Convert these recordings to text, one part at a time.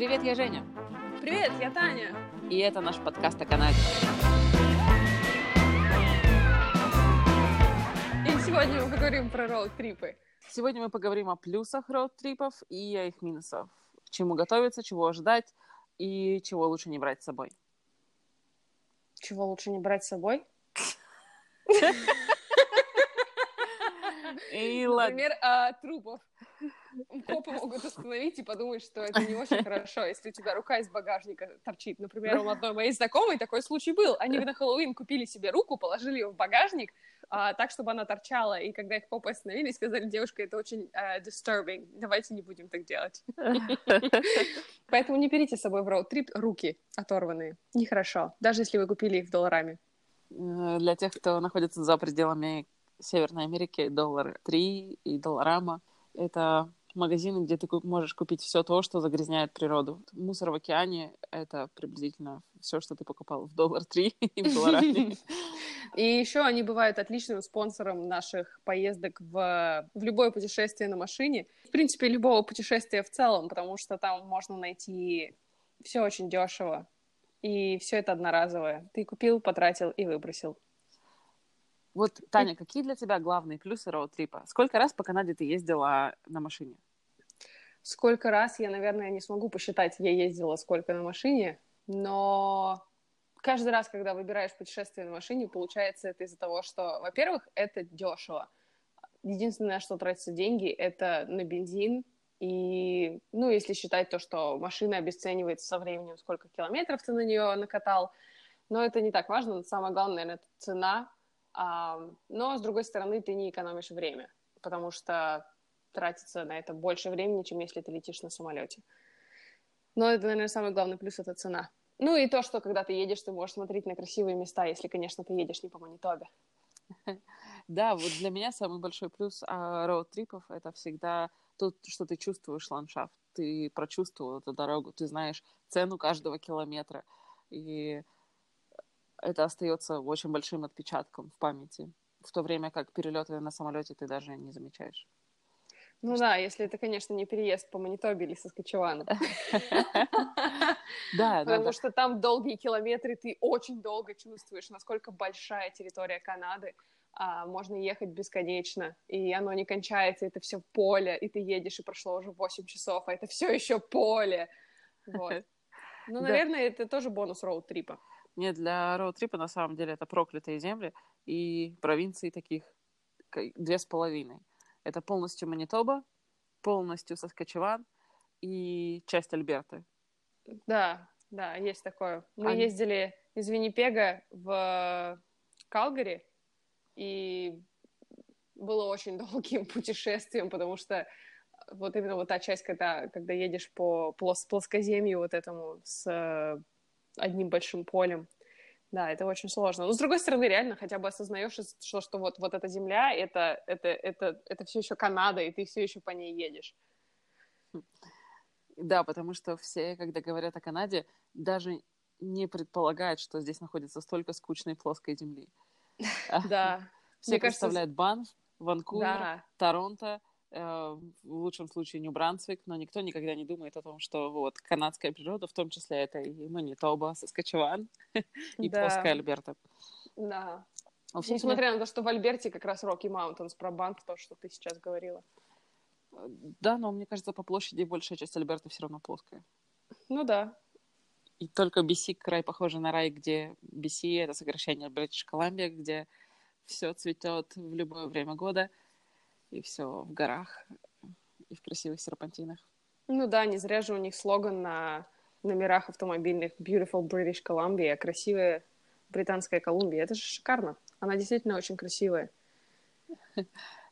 Привет, я Женя. Привет, я Таня. И это наш подкаст о Канаде. И сегодня мы поговорим про роуд-трипы. Сегодня мы поговорим о плюсах роуд-трипов и о их минусах. К чему готовиться, чего ожидать и чего лучше не брать с собой. Чего лучше не брать с собой? И ладно. Например, а, трупов. Копы могут остановить и подумать, что это не очень хорошо, если у тебя рука из багажника торчит. Например, у одной моей знакомой такой случай был. Они на Хэллоуин купили себе руку, положили ее в багажник, а, так, чтобы она торчала. И когда их копы остановили, сказали, девушка, это очень uh, disturbing, давайте не будем так делать. Поэтому не берите с собой в роуд-трип руки оторванные. Нехорошо, даже если вы купили их долларами. Э, Для тех, кто находится за пределами Северной Америки, доллар 3 и долларама — это магазины, где ты можешь купить все то, что загрязняет природу. Мусор в океане — это приблизительно все, что ты покупал в доллар 3 и в долларами. И еще они бывают отличным спонсором наших поездок в, в любое путешествие на машине. В принципе, любого путешествия в целом, потому что там можно найти все очень дешево. И все это одноразовое. Ты купил, потратил и выбросил. Вот, Таня, какие для тебя главные плюсы роуд-трипа? Сколько раз по Канаде ты ездила на машине? Сколько раз, я, наверное, не смогу посчитать, я ездила сколько на машине, но каждый раз, когда выбираешь путешествие на машине, получается это из-за того, что, во-первых, это дешево. Единственное, что тратятся деньги, это на бензин. И, ну, если считать то, что машина обесценивается со временем, сколько километров ты на нее накатал, но это не так важно. Самое главное, наверное, это цена. А, но, с другой стороны, ты не экономишь время, потому что тратится на это больше времени, чем если ты летишь на самолете. Но это, наверное, самый главный плюс — это цена. Ну и то, что когда ты едешь, ты можешь смотреть на красивые места, если, конечно, ты едешь не по Манитобе. Да, вот для меня самый большой плюс а, роуд-трипов — это всегда то, что ты чувствуешь ландшафт. Ты прочувствовал эту дорогу, ты знаешь цену каждого километра. И это остается очень большим отпечатком в памяти. В то время как перелеты на самолете ты даже не замечаешь. Ну да, если это, конечно, не переезд по Манитобе или Соскочевану. Да, Потому что там долгие километры, ты очень долго чувствуешь, насколько большая территория Канады. а, можно ехать бесконечно, и оно не кончается, это все поле, и ты едешь, и прошло уже 8 часов, а это все еще поле. Вот. Ну, наверное, это тоже бонус роуд-трипа. Нет, для роуд-трипа на самом деле это проклятые земли и провинции таких две с половиной. Это полностью Манитоба, полностью Соскочеван и часть Альберты. Да, да, есть такое. Мы Они- ездили из Виннипега в Калгари, и было очень долгим путешествием, потому что вот именно вот та часть, когда, когда едешь по плос- плоскоземью вот этому с одним большим полем, да, это очень сложно. Но с другой стороны, реально хотя бы осознаешь, что, что вот, вот эта земля, это, это, это, это все еще Канада, и ты все еще по ней едешь. Да, потому что все, когда говорят о Канаде, даже не предполагают, что здесь находится столько скучной плоской земли. Да. Все представляют Банф, Ванкувер. Торонто, в лучшем случае Нью-Брансвик, но никто никогда не думает о том, что вот канадская природа, в том числе это и Манитоба, Соскочеван и Да. плоская Альберта. Да. Несмотря на то, что в Альберте как раз Rocky Mountains, про банк, то, что ты сейчас говорила. Да, но мне кажется, по площади большая часть Альберты все равно плоская. Ну да. И только BC край похожий на рай, где BC — это сокращение British Columbia, где все цветет в любое время года, и все в горах и в красивых серпантинах. Ну да, не зря же у них слоган на номерах автомобильных Beautiful British Columbia, красивая британская Колумбия. Это же шикарно. Она действительно очень красивая.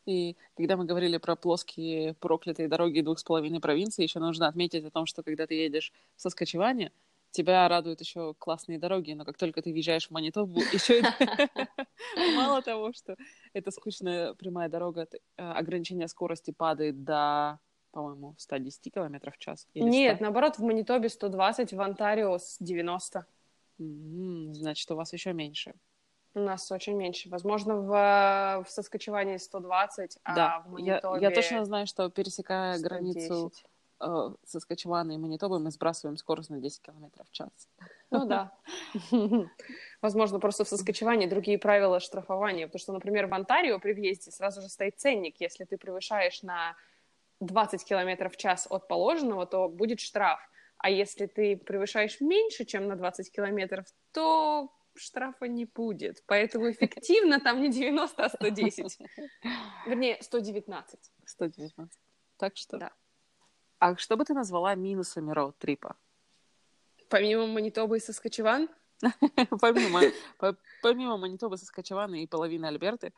И когда мы говорили про плоские проклятые дороги двух с половиной провинций, еще нужно отметить о том, что когда ты едешь в Соскочеване, тебя радуют еще классные дороги, но как только ты въезжаешь в Манитобу, еще мало того, что это скучная прямая дорога, э, ограничение скорости падает до, по-моему, 110 километров в час. Нет, 100. наоборот, в Манитобе 120, в Онтарио с 90. М, Значит, у вас еще меньше. У нас очень меньше. Возможно, в, в Соскочевании 120, а да, в я, Манитобе я точно знаю, что пересекая 110. границу э, Соскочевана и Манитобы мы сбрасываем скорость на 10 км в час. Ну да. Возможно, просто в Соскочеване другие правила штрафования, потому что, например, в Онтарио при въезде сразу же стоит ценник. Если ты превышаешь на 20 км в час от положенного, то будет штраф. А если ты превышаешь меньше, чем на 20 километров, то штрафа не будет. Поэтому эффективно там не 90, а 110. Вернее, 119. 119. Так что... Да. А что бы ты назвала минусами роуд-трипа? Помимо Манитобы и Соскочеван? помимо, по, помимо Манитобы, Соскочевана и половины Альберты,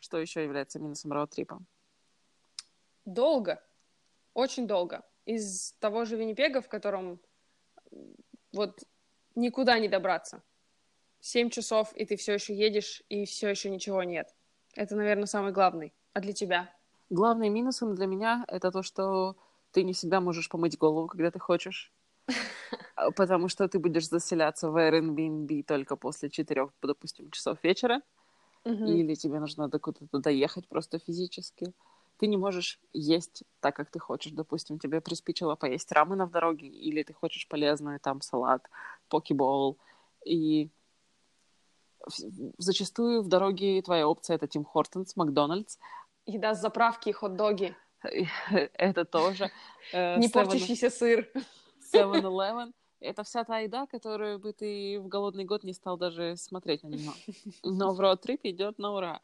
что еще является минусом роуд-трипа? Долго. Очень долго. Из того же Виннипега, в котором вот никуда не добраться. Семь часов, и ты все еще едешь, и все еще ничего нет. Это, наверное, самый главный. А для тебя? Главным минусом для меня это то, что ты не всегда можешь помыть голову, когда ты хочешь. Потому что ты будешь заселяться в Airbnb только после четырех, допустим, часов вечера. Или тебе нужно куда-то доехать просто физически. Ты не можешь есть так, как ты хочешь. Допустим, тебе приспичило поесть рамена в дороге, или ты хочешь полезный там салат, покебол. И зачастую в дороге твоя опция это Тим Хортонс, Макдональдс. Еда с заправки, хот-доги. Это тоже. Э, не портящийся сыр. 7-Eleven. Это вся та еда, которую бы ты в голодный год не стал даже смотреть на нее. Но в роуд-трип идет на ура.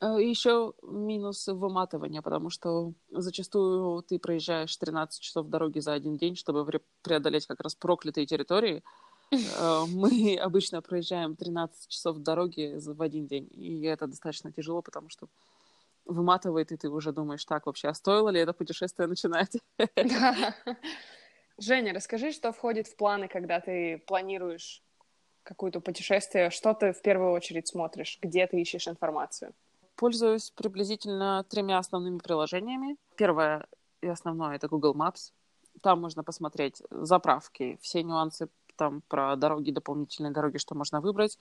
Э, еще минус выматывания, потому что зачастую ты проезжаешь 13 часов дороги за один день, чтобы преодолеть как раз проклятые территории. Э, мы обычно проезжаем 13 часов дороги в один день, и это достаточно тяжело, потому что выматывает, и ты уже думаешь, так, вообще, а стоило ли это путешествие начинать? Женя, расскажи, что входит в планы, когда ты планируешь какое-то путешествие, что ты в первую очередь смотришь, где ты ищешь информацию? Пользуюсь приблизительно тремя основными приложениями. Первое и основное — это Google Maps. Там можно посмотреть заправки, все нюансы там про дороги, дополнительные дороги, что можно выбрать,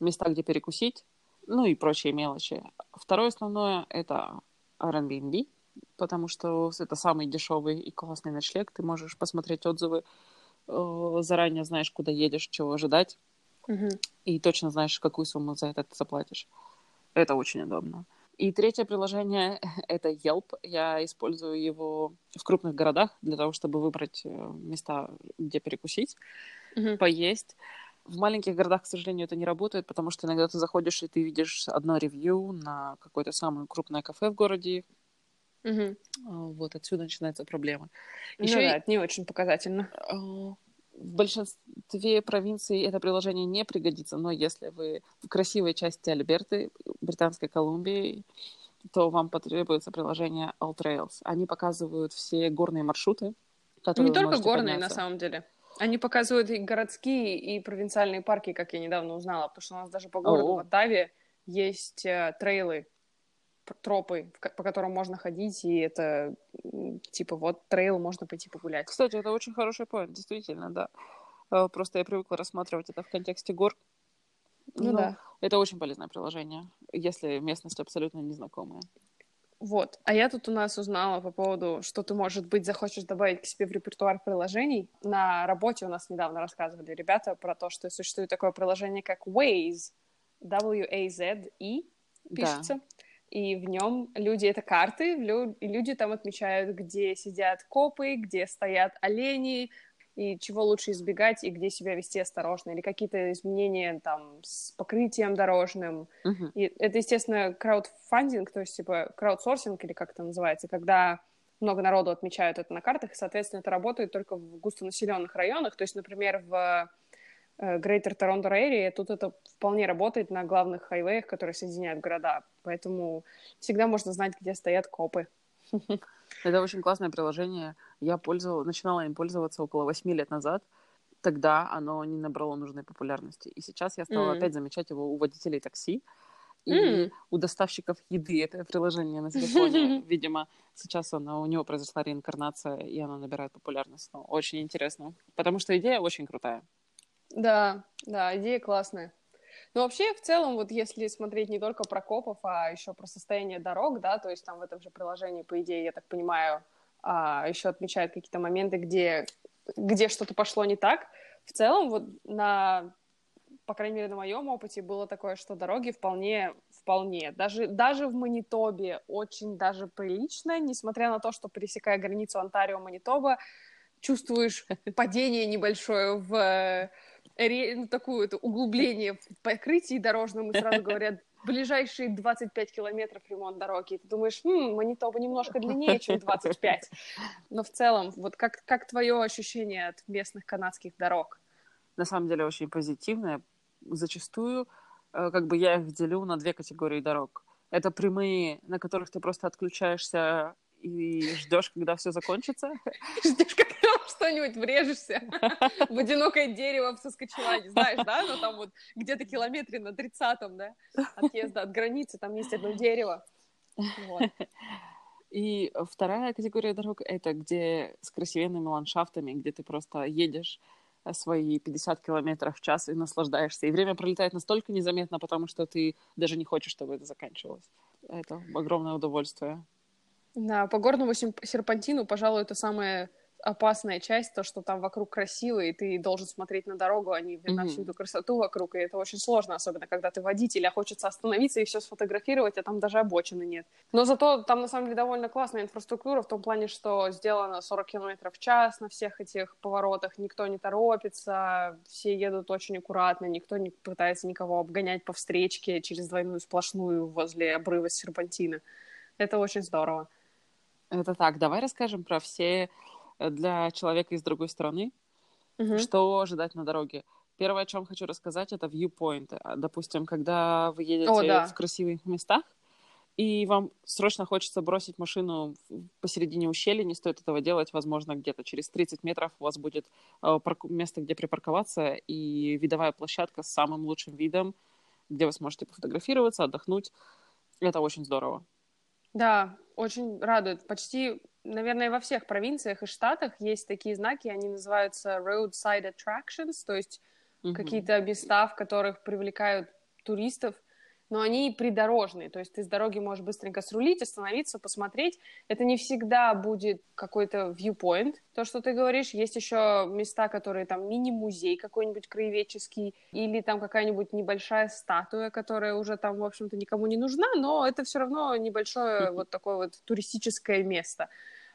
места, где перекусить, ну и прочие мелочи. Второе основное — это Airbnb, потому что это самый дешевый и классный ночлег. Ты можешь посмотреть отзывы, э, заранее знаешь, куда едешь, чего ожидать, угу. и точно знаешь, какую сумму за это ты заплатишь. Это очень удобно. И третье приложение — это Yelp. Я использую его в крупных городах для того, чтобы выбрать э, места, где перекусить, угу. поесть. В маленьких городах, к сожалению, это не работает, потому что иногда ты заходишь, и ты видишь одно ревью на какое-то самое крупное кафе в городе. Угу. Вот отсюда начинается проблема. Еще ну, и... да, это не очень показательно. А, в большинстве провинций это приложение не пригодится, но если вы в красивой части Альберты, Британской Колумбии, то вам потребуется приложение All Trails. Они показывают все горные маршруты, которые Не только горные, подняться. на самом деле. Они показывают и городские, и провинциальные парки, как я недавно узнала, потому что у нас даже по городу в Оттаве есть э, трейлы, тропы, по которым можно ходить, и это типа вот трейл, можно пойти погулять. Кстати, это очень хороший поинт, действительно, да. Э, просто я привыкла рассматривать это в контексте гор. Ну, ну да. Это очень полезное приложение, если местность абсолютно незнакомая. Вот. А я тут у нас узнала по поводу, что ты, может быть, захочешь добавить к себе в репертуар приложений. На работе у нас недавно рассказывали ребята про то, что существует такое приложение, как Waze. W-A-Z-E пишется. Да. И в нем люди — это карты, и люди там отмечают, где сидят копы, где стоят олени, и чего лучше избегать, и где себя вести осторожно, или какие-то изменения там с покрытием дорожным. Uh-huh. И это, естественно, краудфандинг, то есть типа краудсорсинг, или как это называется, когда много народу отмечают это на картах, и, соответственно, это работает только в густонаселенных районах. То есть, например, в Greater Toronto Area, тут это вполне работает на главных хайвеях, которые соединяют города. Поэтому всегда можно знать, где стоят копы. Это очень классное приложение. Я пользовала, начинала им пользоваться около восьми лет назад. Тогда оно не набрало нужной популярности. И сейчас я стала mm. опять замечать его у водителей такси и mm. у доставщиков еды. Это приложение на телефоне. Видимо, сейчас оно, у него произошла реинкарнация, и оно набирает популярность. Но очень интересно. Потому что идея очень крутая. Да, да, идея классная. Но вообще, в целом, вот если смотреть не только про копов, а еще про состояние дорог, да, то есть там в этом же приложении, по идее, я так понимаю, а еще отмечают какие-то моменты, где, где что-то пошло не так. В целом, вот на, по крайней мере, на моем опыте было такое, что дороги вполне, вполне, даже, даже в Манитобе очень даже прилично, несмотря на то, что пересекая границу Онтарио-Манитоба, чувствуешь падение небольшое в ну, такое это углубление в покрытии дорожном, и сразу говорят, ближайшие 25 километров ремонт дороги. И ты думаешь, хм, Манитоба немножко длиннее, чем 25. Но в целом, вот как, как твое ощущение от местных канадских дорог? На самом деле очень позитивное. Зачастую э, как бы я их делю на две категории дорог. Это прямые, на которых ты просто отключаешься и ждешь, когда все закончится. Ждешь, когда что-нибудь врежешься в одинокое дерево в Соскочеване, знаешь, да? Ну, там вот где-то километре на 30-м, да, отъезда от границы, там есть одно дерево. Вот. И вторая категория дорог — это где с красивенными ландшафтами, где ты просто едешь свои 50 километров в час и наслаждаешься. И время пролетает настолько незаметно, потому что ты даже не хочешь, чтобы это заканчивалось. Это огромное удовольствие. Да, по горному серпантину, пожалуй, это самое опасная часть, то, что там вокруг красиво, и ты должен смотреть на дорогу, а не на всю эту красоту вокруг, и это очень сложно, особенно когда ты водитель, а хочется остановиться и все сфотографировать, а там даже обочины нет. Но зато там, на самом деле, довольно классная инфраструктура в том плане, что сделано 40 км в час на всех этих поворотах, никто не торопится, все едут очень аккуратно, никто не пытается никого обгонять по встречке через двойную сплошную возле обрыва серпантина. Это очень здорово. Это так. Давай расскажем про все для человека из другой страны, угу. что ожидать на дороге. Первое, о чем хочу рассказать, это viewpoint. А, допустим, когда вы едете о, да. в красивых местах, и вам срочно хочется бросить машину посередине ущелья, не стоит этого делать, возможно, где-то через 30 метров у вас будет э, место, где припарковаться, и видовая площадка с самым лучшим видом, где вы сможете пофотографироваться, отдохнуть. Это очень здорово. Да, очень радует. Почти наверное, во всех провинциях и штатах есть такие знаки, они называются roadside attractions, то есть mm-hmm. какие-то места, в которых привлекают туристов, но они придорожные, то есть ты с дороги можешь быстренько срулить, остановиться, посмотреть. Это не всегда будет какой-то viewpoint, то, что ты говоришь. Есть еще места, которые там мини-музей какой-нибудь краеведческий, или там какая-нибудь небольшая статуя, которая уже там, в общем-то, никому не нужна, но это все равно небольшое вот такое вот туристическое место.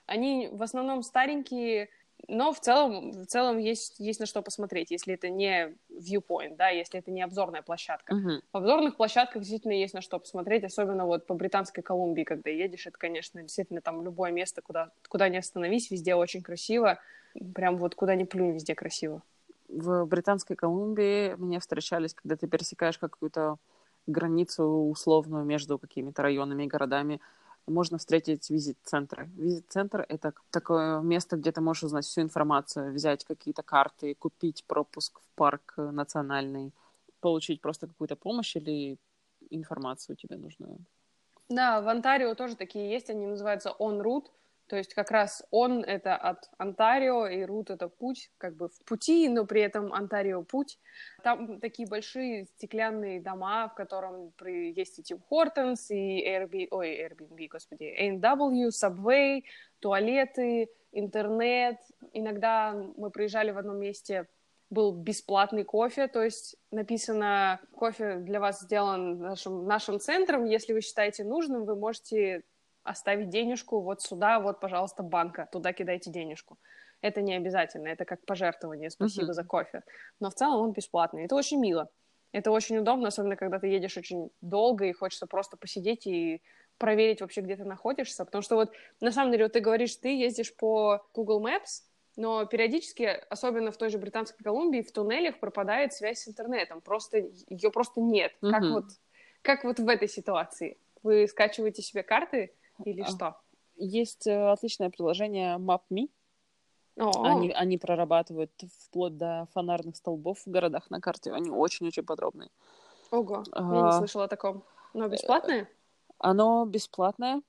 Они в основном старенькие, но в целом, в целом есть, есть на что посмотреть, если это не viewpoint, да, если это не обзорная площадка. Uh-huh. В обзорных площадках действительно есть на что посмотреть, особенно вот по Британской Колумбии, когда едешь, это, конечно, действительно там любое место, куда, куда не остановись, везде очень красиво, прям вот куда ни плюнь, везде красиво. В Британской Колумбии мне встречались, когда ты пересекаешь какую-то границу условную между какими-то районами и городами, можно встретить визит-центры. Визит-центр — это такое место, где ты можешь узнать всю информацию, взять какие-то карты, купить пропуск в парк национальный, получить просто какую-то помощь или информацию тебе нужную. Да, в Онтарио тоже такие есть, они называются on route, то есть как раз он — это от Онтарио, и Рут — это путь, как бы в пути, но при этом Онтарио — путь. Там такие большие стеклянные дома, в котором есть и Тим Хортонс, и Airbnb, ой, Airbnb, господи, A&W, Subway, туалеты, интернет. Иногда мы приезжали в одном месте, был бесплатный кофе, то есть написано, кофе для вас сделан нашим, нашим центром, если вы считаете нужным, вы можете оставить денежку вот сюда, вот, пожалуйста, банка, туда кидайте денежку. Это не обязательно, это как пожертвование, спасибо uh-huh. за кофе. Но в целом он бесплатный. Это очень мило. Это очень удобно, особенно когда ты едешь очень долго и хочется просто посидеть и проверить вообще, где ты находишься. Потому что вот на самом деле вот ты говоришь, ты ездишь по Google Maps, но периодически, особенно в той же Британской Колумбии, в туннелях пропадает связь с интернетом. Просто ее просто нет. Uh-huh. Как вот как вот в этой ситуации? Вы скачиваете себе карты или а, что? Есть э, отличное приложение MapMe. Они, они прорабатывают вплоть до фонарных столбов в городах на карте. Они очень-очень подробные. Ого, а, я не слышала о таком. Но бесплатное? Оно бесплатное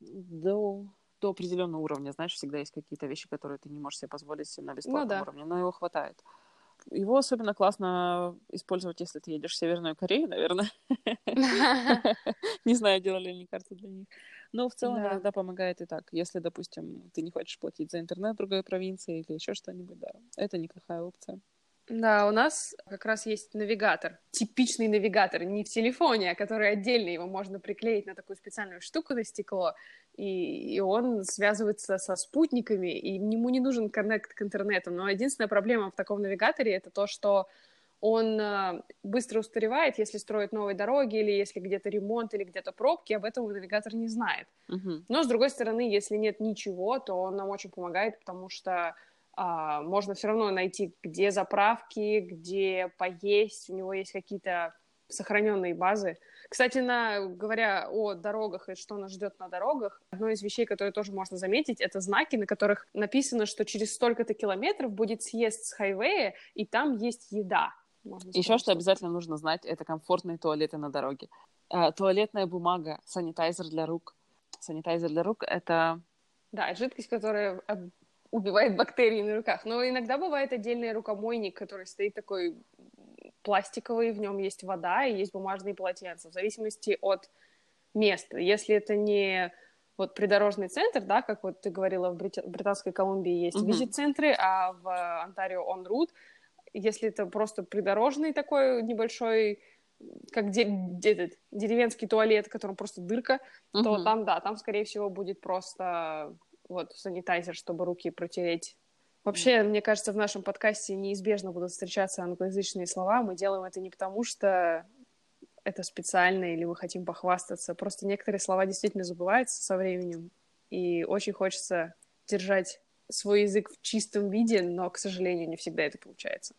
до, до определенного уровня. Знаешь, всегда есть какие-то вещи, которые ты не можешь себе позволить на бесплатном ну, да. уровне, но его хватает. Его особенно классно использовать, если ты едешь в Северную Корею, наверное. Не знаю, делали ли они карты для них. Но в целом Да. иногда помогает и так. Если, допустим, ты не хочешь платить за интернет в другой провинции или еще что-нибудь, да, это неплохая опция. Да, у нас как раз есть навигатор. Типичный навигатор, не в телефоне, а который отдельно его можно приклеить на такую специальную штуку на стекло. И, и он связывается со спутниками, и ему не нужен коннект к интернету. Но единственная проблема в таком навигаторе это то, что он э, быстро устаревает, если строят новые дороги, или если где-то ремонт, или где-то пробки, об этом навигатор не знает. Мгм. Но, с другой стороны, если нет ничего, то он нам очень помогает, потому что а, можно все равно найти, где заправки, где поесть, у него есть какие-то сохраненные базы. Кстати, на, говоря о дорогах и что нас ждет на дорогах, одно из вещей, которые тоже можно заметить, это знаки, на которых написано, что через столько-то километров будет съезд с хайвея, и там есть еда. Можно Еще что обязательно нужно знать, это комфортные туалеты на дороге. А, туалетная бумага, санитайзер для рук. Санитайзер для рук — это... Да, жидкость, которая убивает бактерии на руках. Но иногда бывает отдельный рукомойник, который стоит такой пластиковый, в нем есть вода и есть бумажные полотенца, в зависимости от места. Если это не вот придорожный центр, да, как вот ты говорила, в Брит- Британской Колумбии есть Мгм. визит-центры, а в Онтарио он-рут, если это просто придорожный такой небольшой, как де- де- деревенский туалет, в котором просто дырка, то Мгм. там, да, там, скорее всего, будет просто вот санитайзер, чтобы руки протереть. Вообще, мне кажется, в нашем подкасте неизбежно будут встречаться англоязычные слова. Мы делаем это не потому, что это специально или мы хотим похвастаться. Просто некоторые слова действительно забываются со временем. И очень хочется держать свой язык в чистом виде, но, к сожалению, не всегда это получается.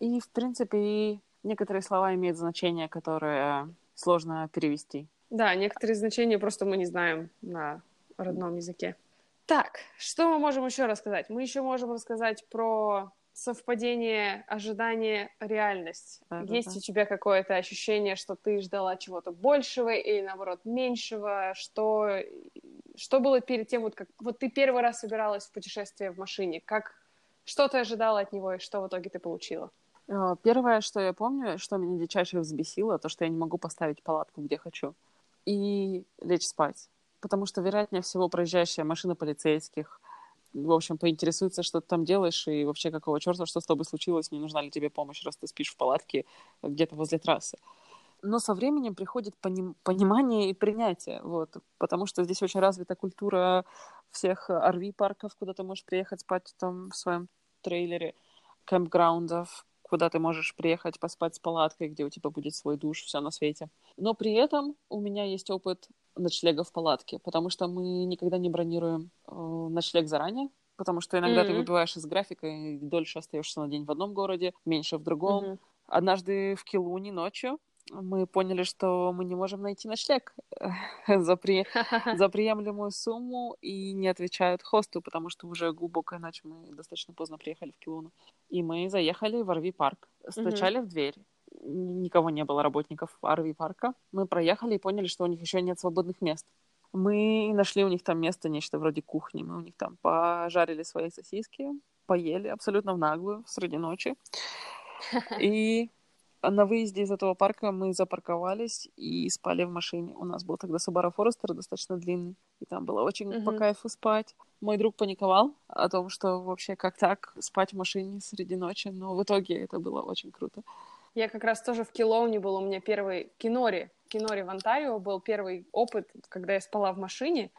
И, в принципе, некоторые слова имеют значение, которое сложно перевести. Да, некоторые значения просто мы не знаем на родном языке. Так, что мы можем еще рассказать? Мы еще можем рассказать про совпадение ожидания реальность. Да-да-да. Есть у тебя какое-то ощущение, что ты ждала чего-то большего или наоборот меньшего? Что, что было перед тем, вот как вот ты первый раз собиралась в путешествие в машине? Как что ты ожидала от него и что в итоге ты получила? Э, Первое, что я помню, что меня дичайше взбесило, то, что я не могу поставить палатку, где хочу, и лечь спать. Потому что, вероятнее всего, проезжающая машина полицейских, в общем, поинтересуется, что ты там делаешь, и вообще какого черта, что с тобой случилось, не нужна ли тебе помощь, раз ты спишь в палатке где-то возле трассы. Но со временем приходит поним- понимание и принятие, вот, потому что здесь очень развита культура всех RV-парков, куда ты можешь приехать спать там в своем трейлере, кемпграундов, куда ты можешь приехать поспать с палаткой, где у тебя будет свой душ, все на свете. Но при этом у меня есть опыт ночлега в палатке, потому что мы никогда не бронируем э, ночлег заранее, потому что иногда ты Мгм. выбиваешь из графика и дольше остаешься на день в одном городе, меньше в другом. Мгм. Однажды в Килуне ночью мы поняли, что мы не можем найти ночлег за, при... за приемлемую сумму и не отвечают хосту, потому что уже глубокая ночь, мы достаточно поздно приехали в Килуну. И мы заехали в RV-парк, стучали в дверь. Никого не было работников RV-парка. Мы проехали и поняли, что у них еще нет свободных мест. Мы нашли у них там место, нечто вроде кухни. Мы у них там пожарили свои сосиски, поели абсолютно в наглую среди ночи. И на выезде из этого парка мы запарковались и спали в машине. У нас был тогда Subaru Forester достаточно длинный, и там было очень по Мгм. кайфу спать. Мой друг паниковал о том, что вообще как так спать в машине среди ночи, но в итоге это было очень круто. Я как раз тоже в Килоуне был у меня первый... В Киноре в Онтарио был первый опыт, когда я спала в машине.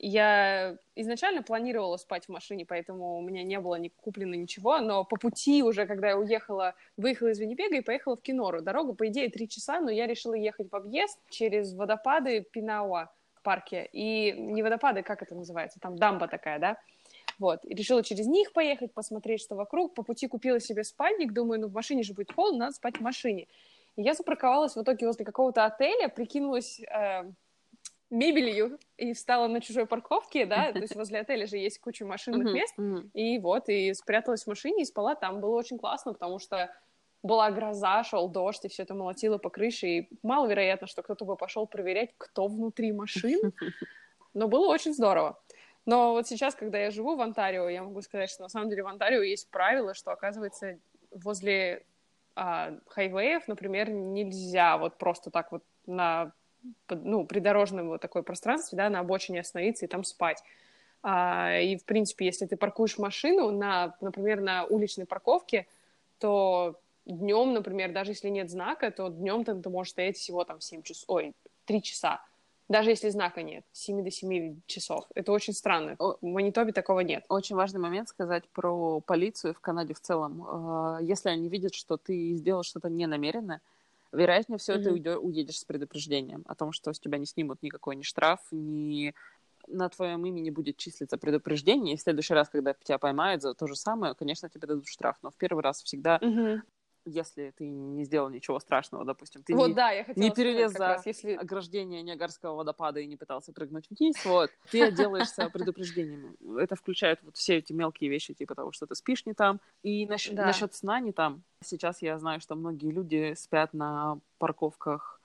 Я изначально планировала спать в машине, поэтому у меня не было ни куплено ничего, но по пути уже, когда я уехала, выехала из Виннипега и поехала в Кинору. Дорога, по идее, три часа, но я решила ехать в объезд через водопады Пинауа в парке. И не водопады, как это называется? Там дамба такая, да? Вот. И решила через них поехать, посмотреть, что вокруг. По пути купила себе спальник. Думаю, ну в машине же будет холодно, надо спать в машине. И я запарковалась в итоге возле какого-то отеля, прикинулась э, мебелью и встала на чужой парковке, да, то есть возле отеля же есть куча машинных мест. И вот, и спряталась в машине и спала там. Было очень классно, потому что была гроза, шел дождь, и все это молотило по крыше, и маловероятно, что кто-то бы пошел проверять, кто внутри машин. Но было очень здорово. Но вот сейчас, когда я живу в Онтарио, я могу сказать, что на самом деле в Онтарио есть правило, что, оказывается, возле а, хайвеев, например, нельзя вот просто так вот на ну, придорожном вот такой пространстве, да, на обочине остановиться и там спать. А, и, в принципе, если ты паркуешь машину, на, например, на уличной парковке, то днем, например, даже если нет знака, то днем ты, ты можешь стоять всего там 7 часов, ой, 3 часа. Даже если знака нет, с 7 до 7 часов. Это очень странно. В Манитобе такого нет. Очень важный момент сказать про полицию в Канаде в целом. А, если они видят, что ты сделал что-то ненамеренно, вероятнее всего mm-hmm. ты уедешь с предупреждением о том, что с тебя не снимут никакой ни штраф, ни на твоем имени будет числиться предупреждение, и в следующий раз, когда тебя поймают за то же самое, конечно, тебе дадут штраф. Но в первый раз всегда mm-hmm если ты не сделал ничего страшного, допустим, ты вот, не, да, я не перелез за раз, если... ограждение Ниагарского водопада и не пытался прыгнуть вниз, вот, ты отделаешься предупреждениями. Это включает вот все эти мелкие вещи, типа того, что ты спишь не там. И насчет, да. насчет сна не там. Сейчас я знаю, что многие люди спят на парковках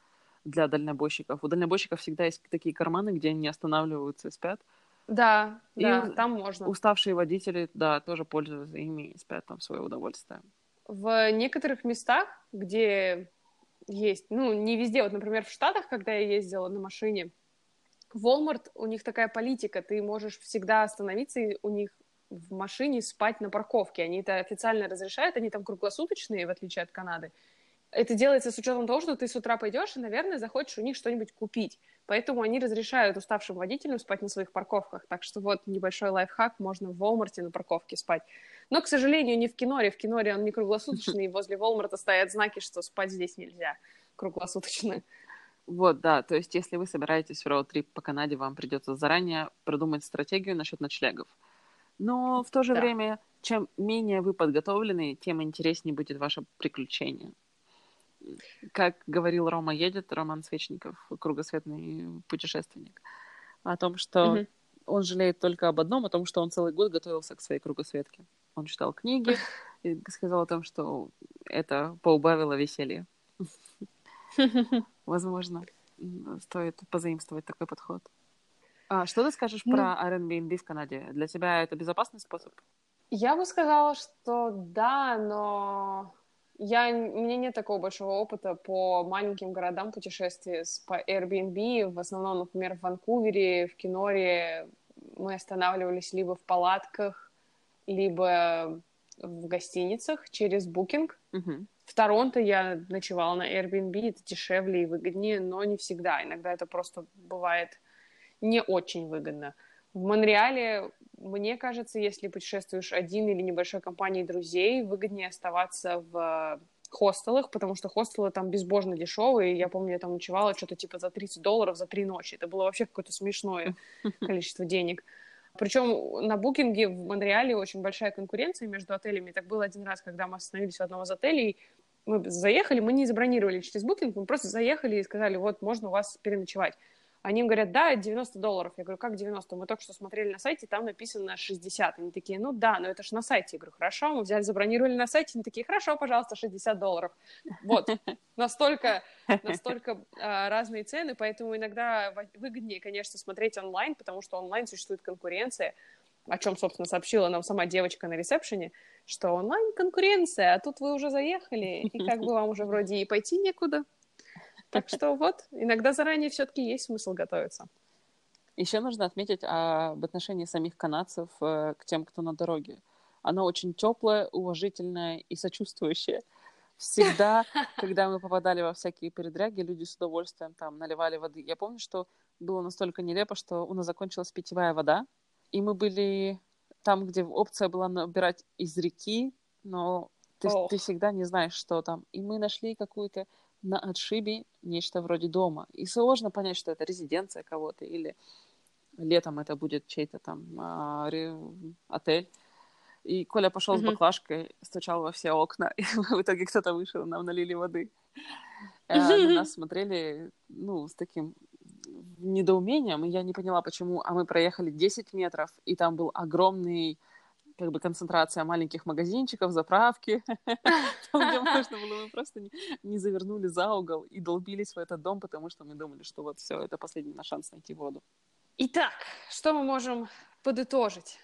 для дальнобойщиков. У дальнобойщиков всегда есть такие карманы, где они останавливаются и спят. Да, и да, там можно. Уставшие водители, да, тоже пользуются ими и спят там в свое удовольствие в некоторых местах, где есть, ну, не везде, вот, например, в Штатах, когда я ездила на машине, Walmart, у них такая политика, ты можешь всегда остановиться, и у них в машине спать на парковке. Они это официально разрешают, они там круглосуточные, в отличие от Канады. Это делается с учетом того, что ты с утра пойдешь и, наверное, захочешь у них что-нибудь купить. Поэтому они разрешают уставшим водителям спать на своих парковках. Так что вот небольшой лайфхак, можно в Walmart на парковке спать. Но, к сожалению, не в Киноре. В Киноре он не круглосуточный, и возле Волмарта стоят знаки, что спать здесь нельзя круглосуточно. Вот, да, то есть если вы собираетесь в роуд-трип по Канаде, вам придется заранее продумать стратегию насчет ночлегов. Но в то же да. время, чем менее вы подготовлены, тем интереснее будет ваше приключение. Как говорил Рома едет, Роман Свечников, кругосветный путешественник, о том, что угу. он жалеет только об одном, о том, что он целый год готовился к своей кругосветке. Он читал книги и сказал о том, что это поубавило веселье. Возможно, стоит позаимствовать такой подход. А что ты скажешь ну, про Airbnb в Канаде? Для тебя это безопасный способ? Я бы сказала, что да, но я, у меня нет такого большого опыта по маленьким городам путешествий по Airbnb. В основном, например, в Ванкувере, в Киноре мы останавливались либо в палатках, либо в гостиницах через Booking. Uh-huh. В Торонто я ночевала на Airbnb, это дешевле и выгоднее, но не всегда. Иногда это просто бывает не очень выгодно. В Монреале, мне кажется, если путешествуешь один или небольшой компанией друзей, выгоднее оставаться в хостелах, потому что хостелы там безбожно дешевые. Я помню, я там ночевала что-то типа за 30 долларов за три ночи. Это было вообще какое-то смешное количество денег. Причем на букинге в Монреале очень большая конкуренция между отелями. Так было один раз, когда мы остановились у одного из отелей, мы заехали, мы не забронировали через букинг, мы просто заехали и сказали, вот, можно у вас переночевать. Они им говорят, да, 90 долларов. Я говорю, как 90? Мы только что смотрели на сайте, там написано 60. Они такие, ну да, но это же на сайте. Я говорю, хорошо, мы взяли, забронировали на сайте. Они такие, хорошо, пожалуйста, 60 долларов. Вот, настолько, настолько а, разные цены, поэтому иногда выгоднее, конечно, смотреть онлайн, потому что онлайн существует конкуренция, о чем, собственно, сообщила нам сама девочка на ресепшене, что онлайн конкуренция, а тут вы уже заехали, и как бы вам уже вроде и пойти некуда. Так что вот, иногда заранее все-таки есть смысл готовиться. Еще нужно отметить об отношении самих канадцев э, к тем, кто на дороге. Она очень теплая, уважительная и сочувствующая. Всегда, когда мы попадали во всякие передряги, люди с удовольствием там наливали воды. Я помню, что было настолько нелепо, что у нас закончилась питьевая вода, и мы были там, где опция была набирать из реки, но ты, ты всегда не знаешь, что там. И мы нашли какую-то на отшибе нечто вроде дома. И сложно понять, что это резиденция кого-то или летом это будет чей-то там а, отель. И Коля пошел mm-hmm. с баклажкой, стучал во все окна, и в итоге кто-то вышел, нам налили воды. Mm-hmm. На нас смотрели, ну, с таким недоумением, и я не поняла, почему. А мы проехали 10 метров, и там был огромный как бы концентрация маленьких магазинчиков, заправки, там, где можно было, мы просто не завернули за угол и долбились в этот дом, потому что мы думали, что вот все, это последний наш шанс найти воду. Итак, что мы можем подытожить?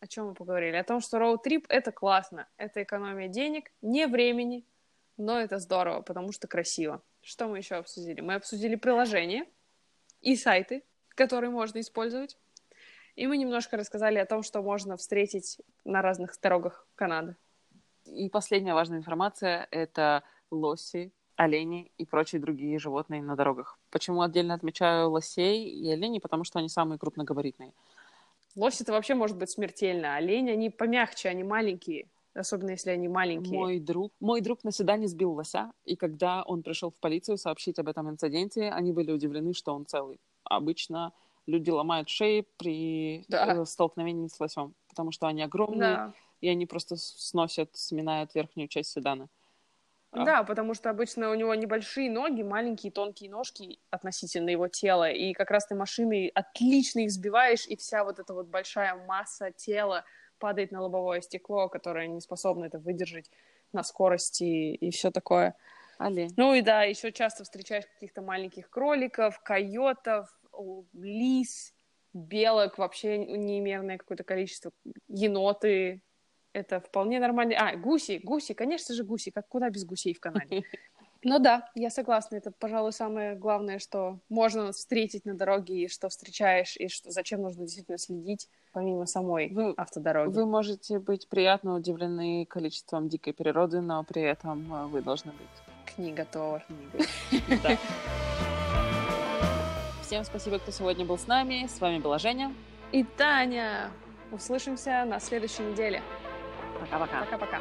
О чем мы поговорили? О том, что роуд-трип — это классно, это экономия денег, не времени, но это здорово, потому что красиво. Что мы еще обсудили? Мы обсудили приложения и сайты, которые можно использовать. И мы немножко рассказали о том, что можно встретить на разных дорогах Канады. И последняя важная информация — это лоси, олени и прочие другие животные на дорогах. Почему отдельно отмечаю лосей и оленей? Потому что они самые крупногабаритные. Лось это вообще может быть смертельно. Олени, они помягче, они маленькие. Особенно если они маленькие. Мой друг, мой друг на свидании сбил лося, и когда он пришел в полицию сообщить об этом инциденте, они были удивлены, что он целый. Обычно люди ломают шеи при да. Э, столкновении с лосем, потому что они огромные, да. и они просто сносят, сминают верхнюю часть седана. А. Да, потому что обычно у него небольшие ноги, маленькие тонкие ножки относительно его тела, и как раз ты машиной отлично их сбиваешь, и вся вот эта вот большая масса тела падает на лобовое стекло, которое не способно это выдержать на скорости и все такое. Олень. Ну и да, еще часто встречаешь каких-то маленьких кроликов, койотов, лис, белок, вообще неимерное какое-то количество, еноты, это вполне нормально. А, гуси, гуси, конечно же, гуси. Как куда без гусей в Канаде? Ну да, я согласна. Это, пожалуй, самое главное, что можно встретить на дороге, и что встречаешь, и что зачем нужно действительно следить, помимо самой вы, автодороги. Вы можете быть приятно удивлены количеством дикой природы, но при этом э, вы должны быть. Книга Тор. Всем спасибо, кто сегодня был с нами. С вами была Женя. И Таня. Услышимся на следующей неделе. Пока-пока. Пока-пока.